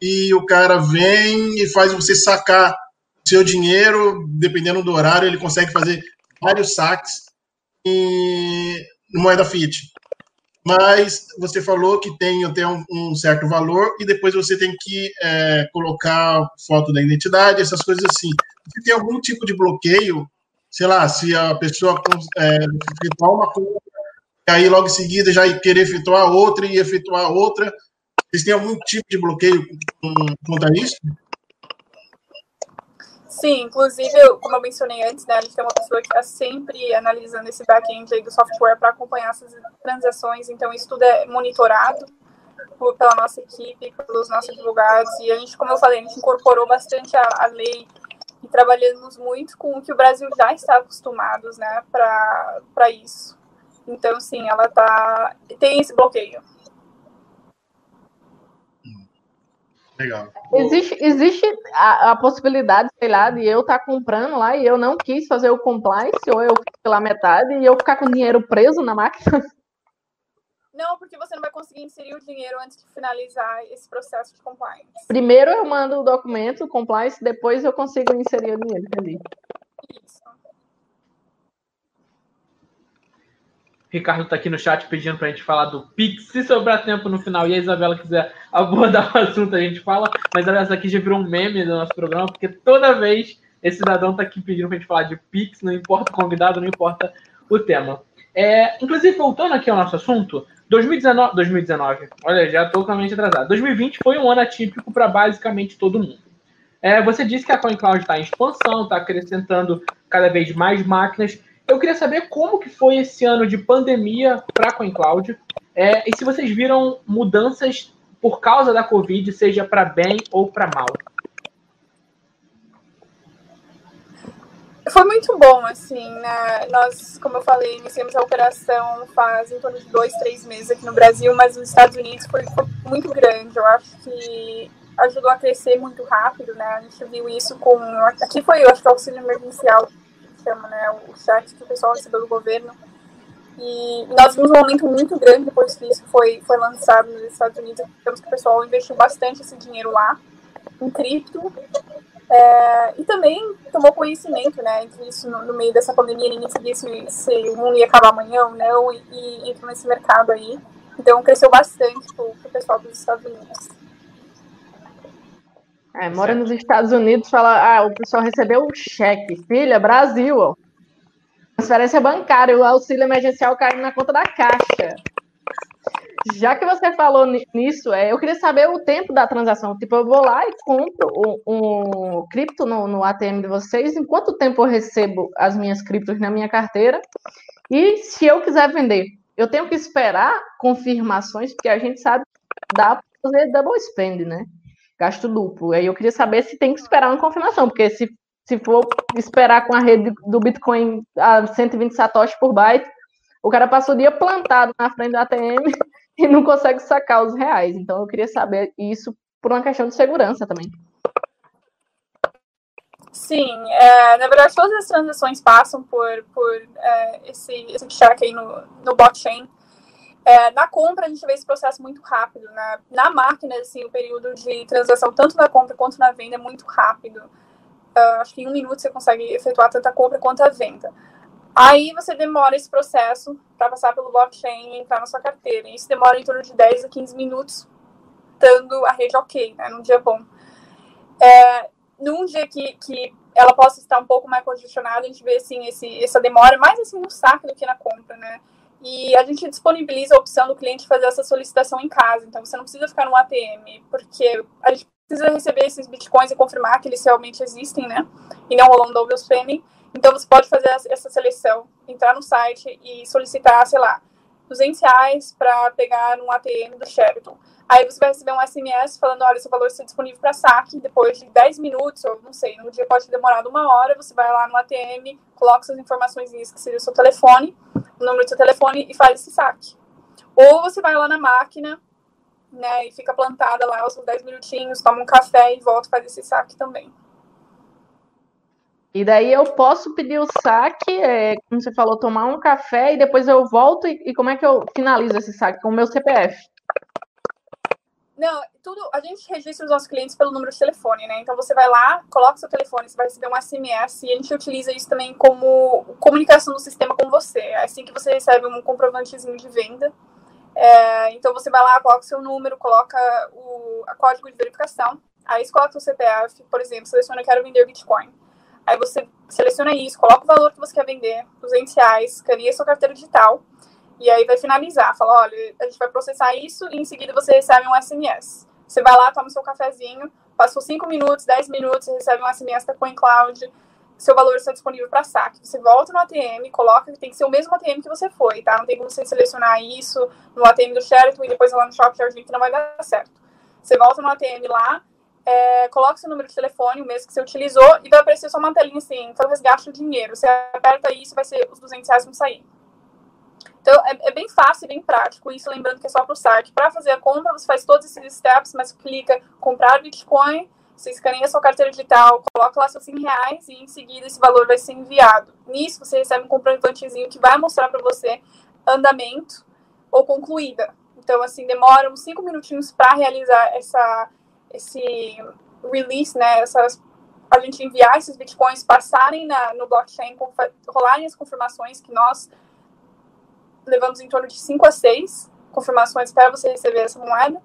S3: e o cara vem e faz você sacar seu dinheiro, dependendo do horário, ele consegue fazer vários saques em moeda fiat mas você falou que tem, tem um, um, certo valor e depois você tem que é, colocar foto da identidade, essas coisas assim. Se tem algum tipo de bloqueio, sei lá, se a pessoa é, efetuar uma coisa, aí logo em seguida já querer efetuar outra e efetuar outra, vocês têm algum tipo de bloqueio contra isso?
S2: Sim, inclusive, como eu mencionei antes, né, a gente tem uma pessoa que está sempre analisando esse back-end do software para acompanhar essas transações, então isso tudo é monitorado por, pela nossa equipe, pelos nossos advogados, e a gente, como eu falei, a gente incorporou bastante a, a lei e trabalhamos muito com o que o Brasil já está acostumado né, para isso. Então, sim, ela tá, tem esse bloqueio.
S3: Legal.
S4: Existe, existe a, a, possibilidade, sei lá, de eu estar tá comprando lá e eu não quis fazer o compliance, ou eu fiz pela metade e eu ficar com o dinheiro preso na máquina? *laughs*
S2: Não, porque você não vai conseguir inserir o dinheiro antes de finalizar esse processo de compliance.
S4: Primeiro eu mando o documento, compliance, depois eu consigo inserir o dinheiro, entendi. Isso.
S1: Ricardo está aqui no chat pedindo para a gente falar do Pix. Se sobrar tempo no final e a Isabela quiser *laughs* abordar o assunto, a gente fala. Mas essa aqui já virou um meme do nosso programa, porque toda vez esse cidadão está aqui pedindo para a gente falar de Pix, não importa o convidado, não importa o tema. É, inclusive, voltando aqui ao nosso assunto, 2019, 2019 olha, já estou totalmente atrasado. 2020 foi um ano atípico para basicamente todo mundo. É, você disse que a CoinCloud está em expansão, está acrescentando cada vez mais máquinas. Eu queria saber como que foi esse ano de pandemia para a CoinCloud é, e se vocês viram mudanças por causa da Covid, seja para bem ou para mal.
S2: Foi muito bom, assim, né? Nós, como eu falei, iniciamos a operação faz em torno de dois, três meses aqui no Brasil, mas nos Estados Unidos foi, foi muito grande. Eu acho que ajudou a crescer muito rápido, né? A gente viu isso com. Aqui foi, eu acho que o auxílio emergencial, chama, né? O chat que o pessoal recebeu do governo. E nós vimos um aumento muito grande depois que isso foi, foi lançado nos Estados Unidos. Temos que o pessoal investiu bastante esse dinheiro lá, em cripto. É, e também tomou conhecimento, né, disso no, no, meio dessa pandemia, ninguém sabia se, se o mundo ia acabar amanhã ou não, e, e entrou nesse mercado aí. Então cresceu bastante pro pessoal dos Estados Unidos.
S4: É, mora nos Estados Unidos, fala, ah, o pessoal recebeu um cheque. Filha, Brasil, ó. Transferência bancária, o auxílio emergencial caindo na conta da caixa. Já que você falou nisso, é, eu queria saber o tempo da transação. Tipo, eu vou lá e compro um, um cripto no, no, ATM de vocês. Em quanto tempo eu recebo as minhas criptos na minha carteira? E se eu quiser vender, eu tenho que esperar confirmações, porque a gente sabe que dá para fazer double spend, né? Gasto duplo. Aí eu queria saber se tem que esperar uma confirmação, porque se, se for esperar com a rede do Bitcoin a 120 satoshis por byte, o cara passou o dia plantado na frente do ATM *laughs* e não consegue sacar os reais. Então eu queria saber isso por uma questão de segurança também.
S2: Sim, é, na verdade todas as transações passam por, por é, esse, esse check aí no, no blockchain. É, na compra a gente vê esse processo muito rápido, né? Na máquina, assim, o período de transação, tanto na compra quanto na venda, é muito rápido. Uh, acho que em um minuto você consegue efetuar tanto a compra quanto a venda. Aí você demora esse processo para passar pelo blockchain e entrar na sua carteira. Isso demora em torno de 10 a 15 minutos, estando a rede ok, né, num dia bom. É, num dia que, que ela possa estar um pouco mais congestionada, a gente vê assim, esse, essa demora mais assim no saque do que na compra, né? E a gente disponibiliza a opção do cliente fazer essa solicitação em casa. Então você não precisa ficar no ATM, porque a gente precisa receber esses bitcoins e confirmar que eles realmente existem, né? E não rolando double spending. Então você pode fazer essa seleção, entrar no site e solicitar, sei lá, 200 reais para pegar um ATM do Sheraton. Aí você vai receber um SMS falando, olha, seu valor está disponível para saque depois de 10 minutos, ou não sei, no dia pode ter demorado uma hora, você vai lá no ATM, coloca suas informações que seria o seu telefone, o número do seu telefone e faz esse saque. Ou você vai lá na máquina, né, e fica plantada lá os 10 minutinhos, toma um café e volta faz esse saque também.
S4: E daí eu posso pedir o saque, é, como você falou, tomar um café e depois eu volto e, e como é que eu finalizo esse saque? Com o meu CPF?
S2: Não, tudo. A gente registra os nossos clientes pelo número de telefone, né? Então você vai lá, coloca seu telefone, você vai receber um SMS e a gente utiliza isso também como comunicação do sistema com você. É assim que você recebe um comprovantezinho de venda. É, então você vai lá, coloca seu número, coloca o código de verificação. Aí você coloca o CPF, por exemplo, seleciona quero vender Bitcoin. Aí você seleciona isso, coloca o valor que você quer vender, 200 reais, escaneia sua carteira digital e aí vai finalizar. Fala, olha, a gente vai processar isso e em seguida você recebe um SMS. Você vai lá, toma seu cafezinho, passou 5 minutos, 10 minutos, você recebe um SMS da CoinCloud, seu valor está disponível para saque. Você volta no ATM, coloca, tem que ser o mesmo ATM que você foi, tá? Não tem como você selecionar isso no ATM do Sheraton e depois lá no Shopping Jardim que não vai dar certo. Você volta no ATM lá, é, coloca seu número de telefone, o mês que você utilizou, e vai aparecer só uma telinha assim, então resgate o dinheiro. Você aperta isso, vai ser os 200 reais vão sair. Então, é, é bem fácil bem prático isso, lembrando que é só para o site. Para fazer a compra, você faz todos esses steps, mas clica comprar Bitcoin, você escaneia sua carteira digital, coloca lá seus 100 reais e em seguida esse valor vai ser enviado. Nisso, você recebe um comprovantezinho que vai mostrar para você andamento ou concluída. Então, assim, demora uns cinco minutinhos para realizar essa, esse release, né? Essas, a gente enviar esses bitcoins, passarem na, no blockchain, rolarem as confirmações que nós levamos em torno de 5 a 6 confirmações para você receber essa moeda.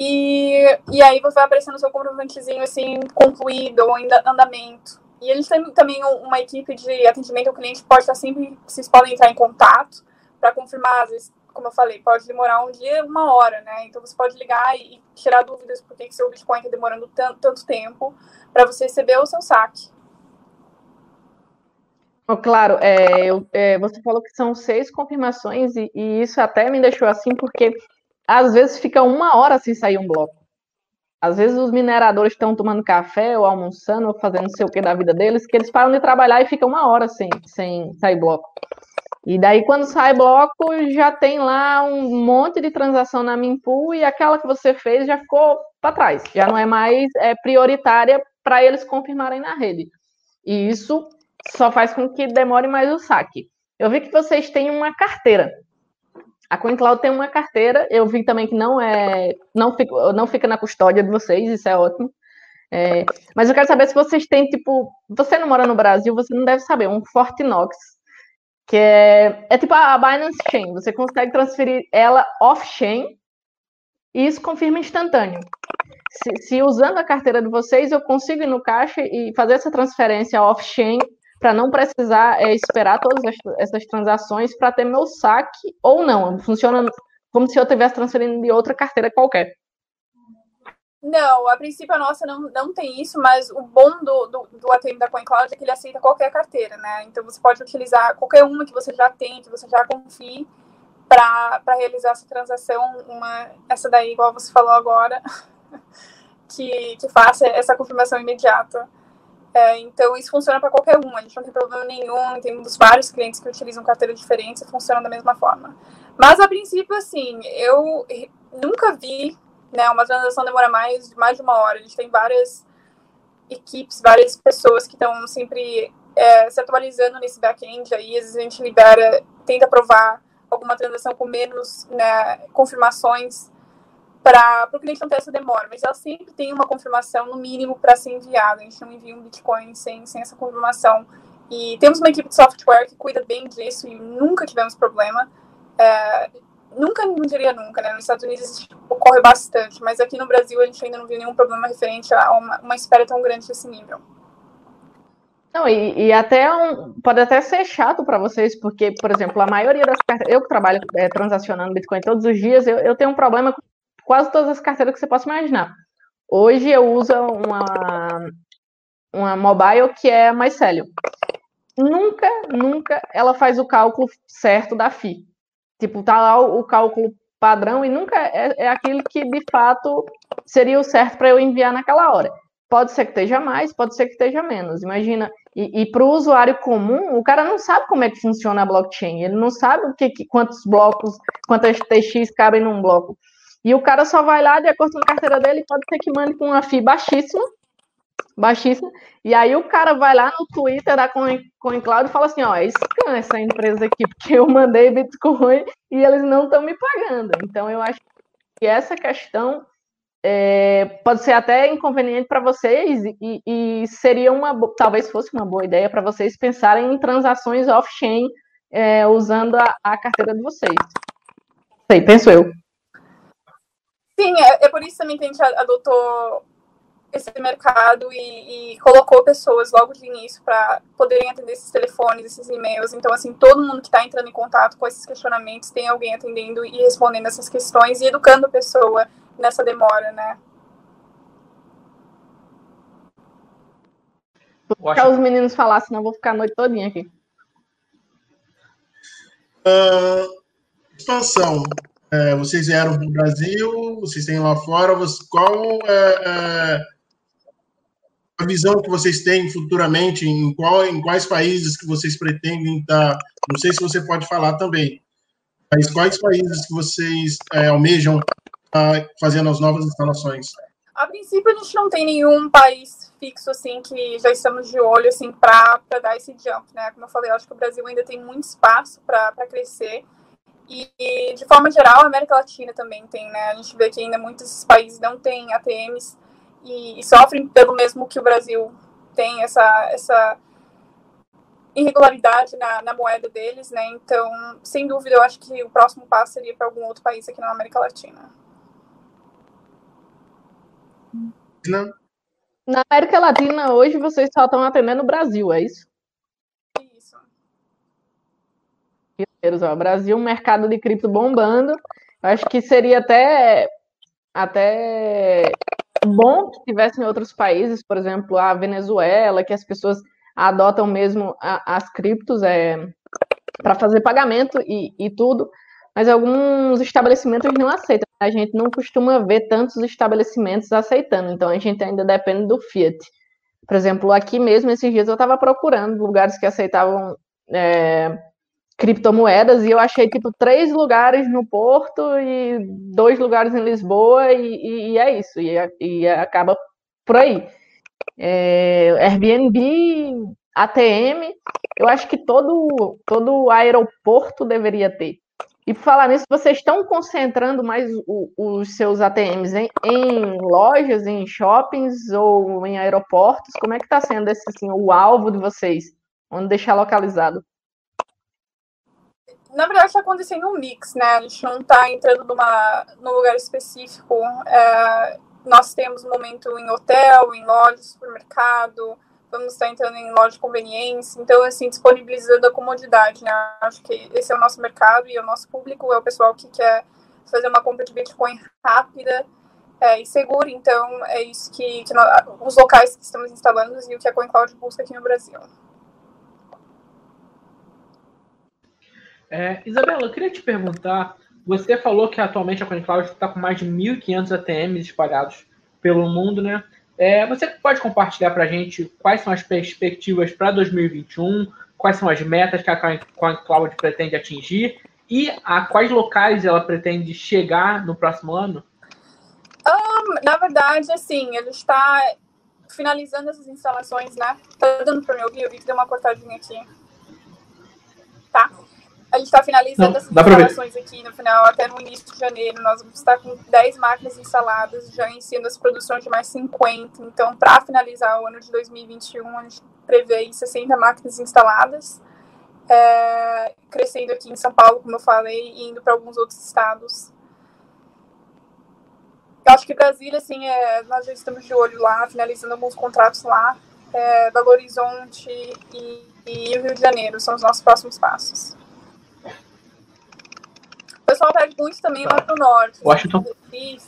S2: E, e aí vai aparecendo o seu comprovantezinho assim, concluído ou em andamento. E gente tem também uma equipe de atendimento ao cliente que pode estar sempre, vocês podem entrar em contato para confirmar, às vezes, como eu falei, pode demorar um dia, uma hora, né? Então você pode ligar e tirar dúvidas por que seu Bitcoin está demorando tanto, tanto tempo para você receber o seu saque.
S4: Claro, é, eu, é, você falou que são seis confirmações e, e, isso até me deixou assim, porque às vezes fica uma hora sem sair um bloco. Às vezes os mineradores estão tomando café ou almoçando ou fazendo não sei o que da vida deles, que eles param de trabalhar e ficam uma hora sem, sem sair bloco. E daí, quando sai bloco, já tem lá um monte de transação na Minpool e aquela que você fez já ficou para trás, já não é mais é, prioritária para eles confirmarem na rede. E isso só faz com que demore mais o saque. Eu vi que vocês têm uma carteira. A CoinCloud tem uma carteira. Eu vi também que não é, não fica, não fica na custódia de vocês. Isso é ótimo. É, mas eu quero saber se vocês têm tipo, você não mora no Brasil, você não deve saber um Fortinox, que é, é tipo a Binance Chain. Você consegue transferir ela off-chain e isso confirma instantâneo. Se, se, usando a carteira de vocês, eu consigo ir no caixa e fazer essa transferência off-chain para não precisar é, esperar todas essas transações para ter meu saque ou não. Funciona como se eu estivesse transferindo de outra carteira qualquer.
S2: Não, a princípio a nossa não, não tem isso, mas o bom do, do, do ATM da CoinCloud é que ele aceita qualquer carteira, né? Então você pode utilizar qualquer uma que você já tem, que você já confie, para realizar essa transação, uma, essa daí, igual você falou agora, *laughs* que, que faça essa confirmação imediata. É, então, isso funciona para qualquer um, a gente não tem problema nenhum, temos vários clientes que utilizam carteira diferentes e funciona da mesma forma. Mas, a princípio, assim, eu nunca vi né, uma transação demorar mais, mais de uma hora. A gente tem várias equipes, várias pessoas que estão sempre é, se atualizando nesse back-end aí, às vezes a gente libera, tenta provar alguma transação com menos né, confirmações, para o cliente não ter essa demora, mas ela sempre tem uma confirmação, no mínimo, para ser enviada. A gente não envia um Bitcoin sem, sem essa confirmação. E temos uma equipe de software que cuida bem disso e nunca tivemos problema. É, nunca, não diria nunca, né? Nos Estados Unidos ocorre bastante, mas aqui no Brasil a gente ainda não viu nenhum problema referente a uma, uma espera tão grande desse nível.
S4: Não, e, e até um, pode até ser chato para vocês, porque, por exemplo, a maioria das cartas, eu que trabalho é, transacionando Bitcoin todos os dias, eu, eu tenho um problema com quase todas as carteiras que você possa imaginar. Hoje eu uso uma, uma mobile que é a Mycelium. Nunca, nunca ela faz o cálculo certo da FI. Tipo, tá lá o, cálculo padrão e nunca é, é aquilo que de fato seria o certo para eu enviar naquela hora. Pode ser que esteja mais, pode ser que esteja menos. Imagina, e, e para o usuário comum, o cara não sabe como é que funciona a blockchain, ele não sabe o que, quantos blocos, quantas TX cabem num bloco. E o cara só vai lá, de acordo com a carteira dele, pode ser que mande com uma FII baixíssima, baixíssima, e aí o cara vai lá no Twitter da CoinCloud e fala assim, ó, é scam essa empresa aqui, porque eu mandei Bitcoin e eles não estão me pagando. Então eu acho que essa questão é, pode ser até inconveniente para vocês e, e, seria uma, talvez fosse uma boa ideia para vocês pensarem em transações off-chain é, usando a, a carteira de vocês. Sei, penso eu.
S2: Sim, é, é por isso também que a gente adotou esse mercado e, e, colocou pessoas logo de início para poderem atender esses telefones, esses e-mails. Então, assim, todo mundo que está entrando em contato com esses questionamentos tem alguém atendendo e respondendo essas questões e educando a pessoa nessa demora, né?
S4: Vou deixar os meninos falar, senão eu vou ficar a noite todinha aqui.
S3: Uh, expansão. É, vocês vieram para o Brasil, vocês têm lá fora, qual é, é, a visão que vocês têm futuramente, em, qual, em quais países que vocês pretendem estar, não sei se você pode falar também, mas quais países que vocês é, almejam estar fazendo as novas instalações?
S2: A princípio, a gente não tem nenhum país fixo, assim, que já estamos de olho, assim, para dar esse jump, né? Como eu falei, eu acho que o Brasil ainda tem muito espaço para crescer, E, de forma geral, a América Latina também tem, né? A gente vê que ainda muitos países não têm ATMs e, e sofrem pelo mesmo que o Brasil tem, essa, essa irregularidade na, na, moeda deles, né? Então, sem dúvida, eu acho que o próximo passo seria para algum outro país aqui na América Latina.
S4: Não. Na América Latina, hoje, vocês só estão atendendo o Brasil, é isso?
S2: Isso.
S4: O Brasil, mercado de cripto bombando. Acho que seria até, até bom que tivesse outros países, por exemplo, a Venezuela, que as pessoas adotam mesmo a, as criptos é, para fazer pagamento e, e tudo, mas alguns estabelecimentos não aceitam. A gente não costuma ver tantos estabelecimentos aceitando, então a gente ainda depende do Fiat. Por exemplo, aqui mesmo, esses dias eu estava procurando lugares que aceitavam é, criptomoedas e eu achei tipo três lugares no Porto e dois lugares em Lisboa e, e, e é isso, e, e acaba por aí é, Airbnb, ATM, eu acho que todo, todo aeroporto deveria ter. E por falar nisso, vocês estão concentrando mais o, os seus ATMs em, em, lojas, em shoppings ou em aeroportos? Como é que está sendo esse, assim, o alvo de vocês? Onde deixar localizado?
S2: Na verdade, está acontecendo um mix, né? A gente não está entrando numa, num lugar específico. É, nós temos momento em hotel, em loja, supermercado, vamos estar entrando em loja de conveniência, então, assim, disponibilizando a comodidade, né? Acho que esse é o nosso mercado e o nosso público é o pessoal que quer fazer uma compra de Bitcoin rápida é, e segura, então é isso que, que nós, os locais que estamos instalando e o que a CoinCloud busca aqui no Brasil.
S1: É, Isabela, eu queria te perguntar você falou que atualmente a CoinCloud está com mais de 1.500 ATMs espalhados pelo mundo, né? É, você pode compartilhar para a gente quais são as perspectivas para 2021, quais são as metas que a CoinCloud pretende atingir e a quais locais ela pretende chegar no próximo ano?
S2: Um, na verdade, assim, gente está finalizando essas instalações, né? Tá dando para me ouvir? Eu vi que deu uma cortadinha aqui. Tá? A gente está finalizando Não, essas instalações aqui no final, até no início de janeiro. Nós vamos estar com 10 máquinas instaladas, já iniciando as produções de mais 50. Então, para finalizar o ano de 2021, a gente prevê 60 máquinas instaladas, é, crescendo aqui em São Paulo, como eu falei, e indo para alguns outros estados. Eu acho que Brasília, assim, é, nós já estamos de olho lá, finalizando alguns contratos lá. É, Belo Horizonte e, e Rio de Janeiro são os nossos próximos passos pessoal pede muito também lá pro norte.
S1: Washington.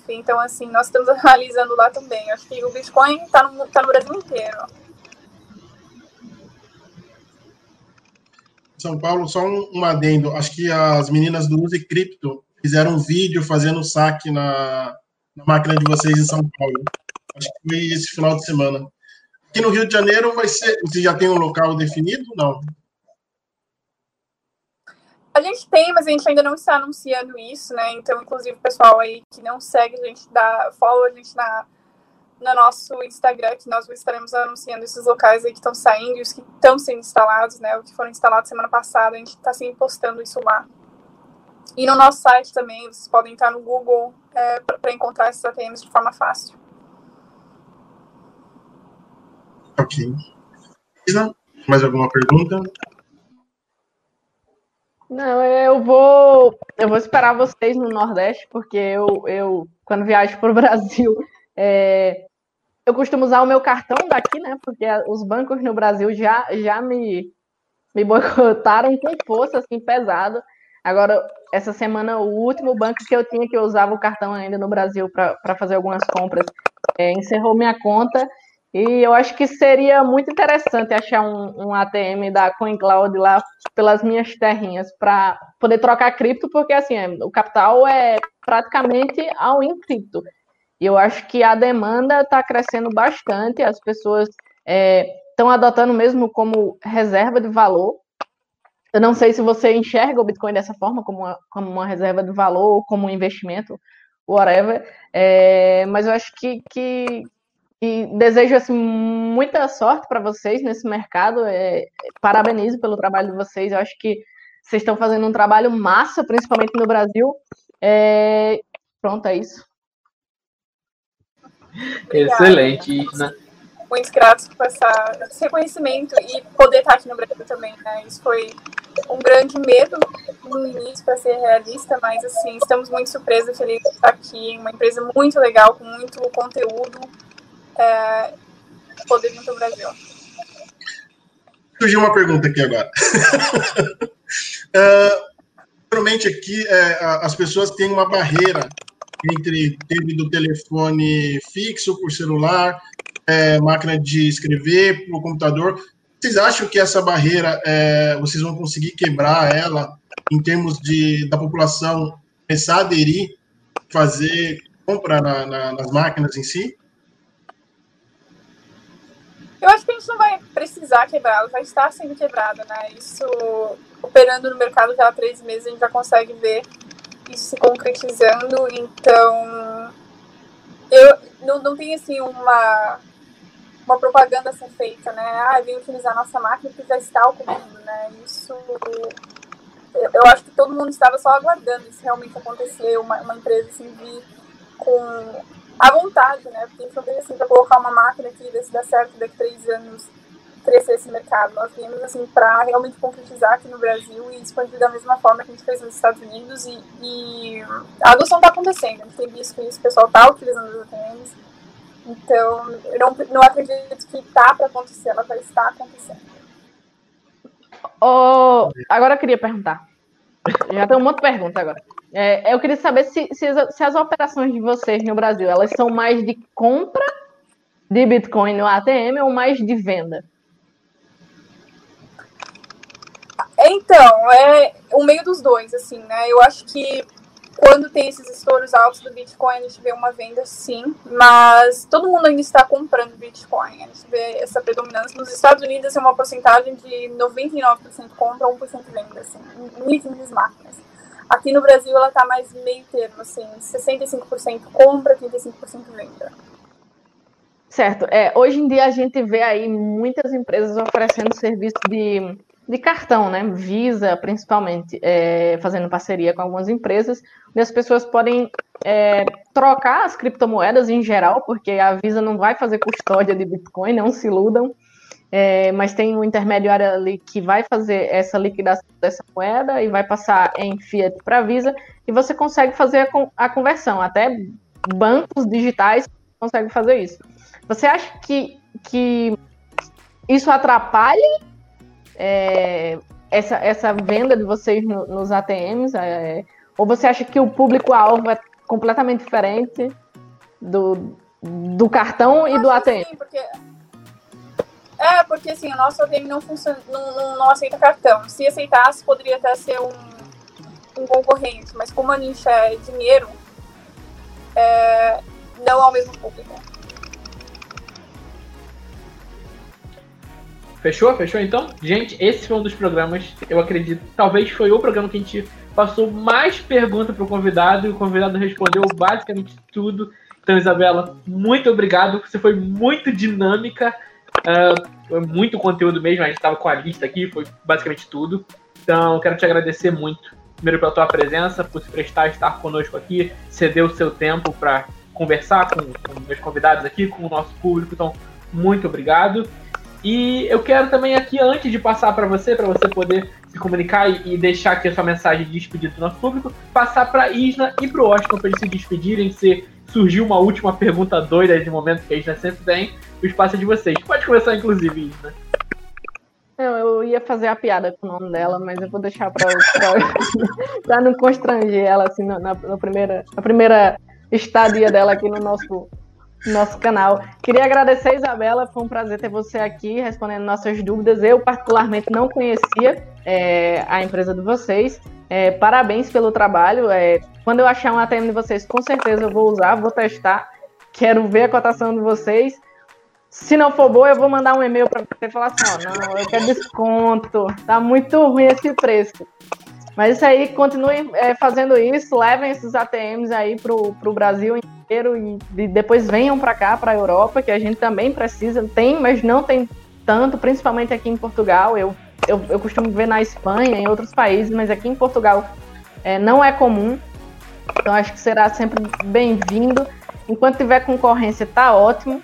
S2: Então, assim, nós estamos *laughs* analisando lá também. Acho que o Bitcoin está no, tá no Brasil inteiro.
S3: São Paulo, só um, adendo. Acho que as meninas do Use Cripto fizeram um vídeo fazendo saque na, na máquina de vocês em São Paulo. Acho que foi esse final de semana. Aqui no Rio de Janeiro vai ser. Você já tem um local definido? Não.
S2: A gente tem, mas a gente ainda não está anunciando isso, né? Então, inclusive, o pessoal aí que não segue, a gente dá follow a gente na, no nosso Instagram, que nós estaremos anunciando esses locais aí que estão saindo e os que estão sendo instalados, né? O que foram instalados semana passada, a gente está sempre postando isso lá. E no nosso site também, vocês podem entrar no Google é, para encontrar esses ATMs de forma fácil.
S3: Ok. Mais alguma pergunta?
S4: Não, eu vou, eu vou esperar vocês no Nordeste, porque eu, eu quando viajo para o *laughs* Brasil, é, eu costumo usar o meu cartão daqui, né? Porque os bancos no Brasil já, já me, me boicotaram com força, assim, pesado. Agora, essa semana, o último banco que eu tinha que eu usava o cartão ainda no Brasil para fazer algumas compras é, encerrou minha conta e eu acho que seria muito interessante achar um, um ATM da CoinCloud lá pelas minhas terrinhas para poder trocar cripto, porque assim, é, o capital é praticamente ao in cripto. E eu acho que a demanda está crescendo bastante, as pessoas estão é, adotando mesmo como reserva de valor. Eu não sei se você enxerga o Bitcoin dessa forma, como uma, como uma reserva de valor, ou como um investimento, whatever. É, mas eu acho que, que, e desejo assim, muita sorte para vocês nesse mercado. É, parabenizo pelo trabalho de vocês. Eu acho que Vocês estão fazendo um trabalho massa, principalmente no Brasil. É... Pronto, é isso.
S1: Excelente, Isna.
S2: Muito gratos por essa, esse reconhecimento e poder estar aqui no Brasil também, né? Isso foi um grande medo no início para ser realista, mas assim, estamos muito surpresos e felizes de estar aqui. Uma empresa muito legal, com muito conteúdo. É, poder vir para o Brasil.
S3: Surgiu uma pergunta aqui agora. uh, *laughs* Geralmente aqui é, as pessoas têm uma barreira entre ter do telefone fixo por celular, é, máquina de escrever por computador. Vocês acham que essa barreira é, vocês vão conseguir quebrar ela em termos de da população começar a aderir, fazer compra na, na, nas máquinas em si?
S2: Eu acho que a gente não vai precisar quebrar, ela vai estar sendo quebrada, né? Isso, operando no mercado já há três meses, a gente já consegue ver isso se concretizando. Então, eu não, não tem assim uma, uma propaganda ser feita, né? Ah, vem utilizar nossa máquina que já está ocorrendo, né? Isso, eu, eu acho que todo mundo estava só aguardando isso realmente acontecer, uma, uma empresa assim vir com à vontade, né? Porque a gente não assim para colocar uma máquina aqui e ver se dá certo daqui a três anos crescer esse mercado. Nós viemos assim para realmente concretizar aqui no Brasil e expandir da mesma forma que a gente fez nos Estados Unidos e, e a adoção está acontecendo. A gente tem visto que o pessoal está utilizando os ATMs. Então, eu não, não acredito que está para acontecer, ela já está acontecendo.
S4: Oh, agora eu queria perguntar. Já tem um monte de pergunta agora. É, eu queria saber se, se, se, as, operações de vocês no Brasil elas são mais de compra de Bitcoin no ATM ou mais de venda?
S2: Então, é o meio dos dois, assim, né? Eu acho que quando tem esses estouros altos do Bitcoin, a gente vê uma venda sim, mas todo mundo ainda está comprando Bitcoin. A gente vê essa predominância. Nos Estados Unidos é uma porcentagem de 99% compra, 1% venda, assim, em máquinas. Aqui no Brasil ela está mais meio termo, assim, 65% compra, 35% venda.
S4: Certo. É, hoje em dia a gente vê aí muitas empresas oferecendo serviço de, de cartão, né? Visa, principalmente, é, fazendo parceria com algumas empresas, onde as pessoas podem é, trocar as criptomoedas em geral, porque a Visa não vai fazer custódia de Bitcoin, não se iludam é, mas tem um intermediário ali que vai fazer essa liquidação dessa moeda e vai passar em fiat para Visa e você consegue fazer a, a, conversão. Até bancos digitais conseguem fazer isso. Você acha que, que isso atrapalha é, essa, essa venda de vocês no, nos ATMs? É, ou você acha que o público-alvo é completamente diferente do, do cartão e do ATM?
S2: Sim, porque é, porque assim, o nosso ATM não funciona, não, não, não, aceita cartão. Se aceitasse, poderia até ser um, um concorrente, mas como a nicha é dinheiro, é, não ao mesmo público.
S1: Fechou? Fechou então? Gente, esse foi um dos programas, eu acredito, talvez foi o programa que a gente passou mais perguntas para o convidado e o convidado respondeu basicamente tudo. Então, Isabela, muito obrigado. Você foi muito dinâmica. Uh, muito conteúdo mesmo, a gente estava com a lista aqui, foi basicamente tudo. Então, quero te agradecer muito, primeiro pela tua presença, por se prestar a estar conosco aqui, ceder o seu tempo para conversar com, com meus convidados aqui, com o nosso público. Então, muito obrigado. E eu quero também aqui, antes de passar para você, para você poder se comunicar e, deixar aqui a sua mensagem de despedida do nosso público, passar para Isna e para o Washington para eles se despedirem, se surgiu uma última pergunta doida de momento que a Isna sempre tem, o espaço é de vocês. Pode começar, inclusive, Isna.
S4: Não, eu ia fazer a piada com o nome dela, mas eu vou deixar para *laughs* não constranger ela assim na, na, na, primeira, na primeira estadia dela aqui no nosso nosso canal. Queria agradecer, Isabela, foi um prazer ter você aqui respondendo nossas dúvidas. Eu, particularmente, não conhecia é, a empresa de vocês. É, parabéns pelo trabalho. É, quando eu achar um ATM de vocês, com certeza eu vou usar, vou testar. Quero ver a cotação de vocês. Se não for boa, eu vou mandar um e-mail para você falar assim: ó, não, eu quero desconto. Tá muito ruim esse preço. Mas isso aí, continue é, fazendo isso, levem esses ATMs aí pro, pro Brasil inteiro e, e depois venham para cá, para a Europa, que a gente também precisa. Tem, mas não tem tanto, principalmente aqui em Portugal. Eu, eu, eu costumo ver na Espanha, em outros países, mas aqui em Portugal é, não é comum. Então acho que será sempre bem-vindo. Enquanto tiver concorrência, tá ótimo,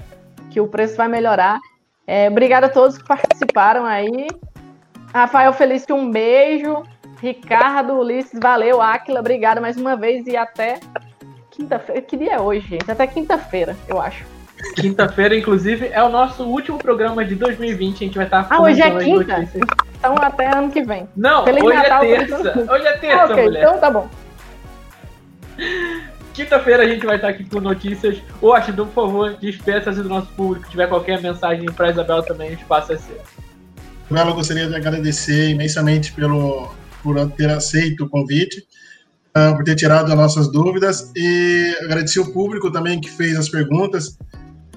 S4: que o preço vai melhorar. É, obrigada a todos que participaram aí. Rafael Felício, um beijo. Ricardo, Ulisses, valeu. Aquila, obrigada mais uma vez e até quinta-feira. Que dia é hoje, gente? Até quinta-feira, eu acho.
S1: Quinta-feira, inclusive, é o nosso último programa de 2020. A gente vai estar
S4: Ah, hoje é quinta? Então até ano que vem.
S1: Não, Feliz hoje é Natal, é terça. Hoje é terça, ah, mulher.
S4: Então tá bom.
S1: Quinta-feira a gente vai estar aqui com notícias. Washington, por favor, despeça-se do nosso público. Se tiver qualquer mensagem para Isabel também, o espaço é seu.
S3: Isabela, eu gostaria de agradecer imensamente pelo, por ter aceito o convite, uh, por ter tirado as nossas dúvidas e agradecer o público também que fez as perguntas.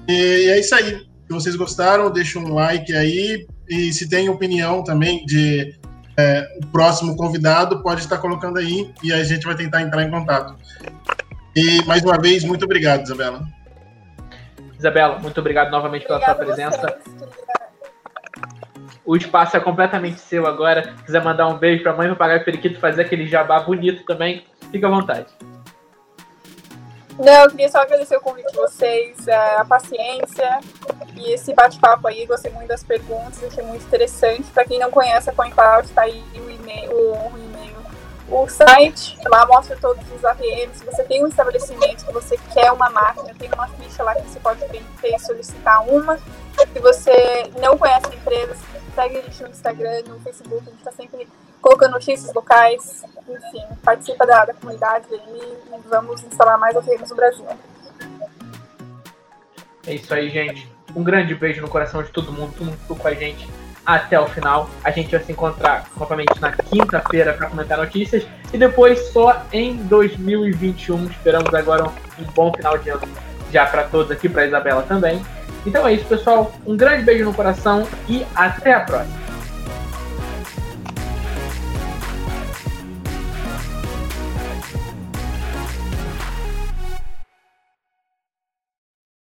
S3: E é isso aí. Se vocês gostaram, deixa um like aí. E se tem opinião também de é, o próximo convidado, pode estar colocando aí e a gente vai tentar entrar em contato. E mais uma vez, muito obrigado, Isabela.
S1: Isabela, muito obrigado novamente pela sua presença. O espaço é completamente seu agora. Se quiser mandar um beijo para a mãe, papagaio periquito, fazer aquele jabá bonito também, fica à vontade.
S2: Não, eu queria só agradecer o convite de vocês, é, a paciência e esse bate-papo aí. Gostei muito das perguntas, achei muito interessante. Para quem não conhece a CoinCloud, está aí o e-mail, o, o site. Lá mostra todos os ATMs. Se você tem um estabelecimento que você quer uma máquina, tem uma ficha lá que você pode preencher solicitar uma. Se você não conhece a empresa, segue a gente no Instagram, no Facebook, a gente está sempre colocando notícias locais, enfim, participa da, da comunidade e vamos instalar mais ATMs no Brasil.
S1: É isso aí, gente. Um grande beijo no coração de todo mundo, todo mundo ficou com a gente até o final. A gente vai se encontrar novamente na quinta-feira para comentar notícias e depois só em 2021. Esperamos agora um bom final de ano já para todos aqui, para Isabela também. Então é isso, pessoal. Um grande beijo no coração e até a próxima.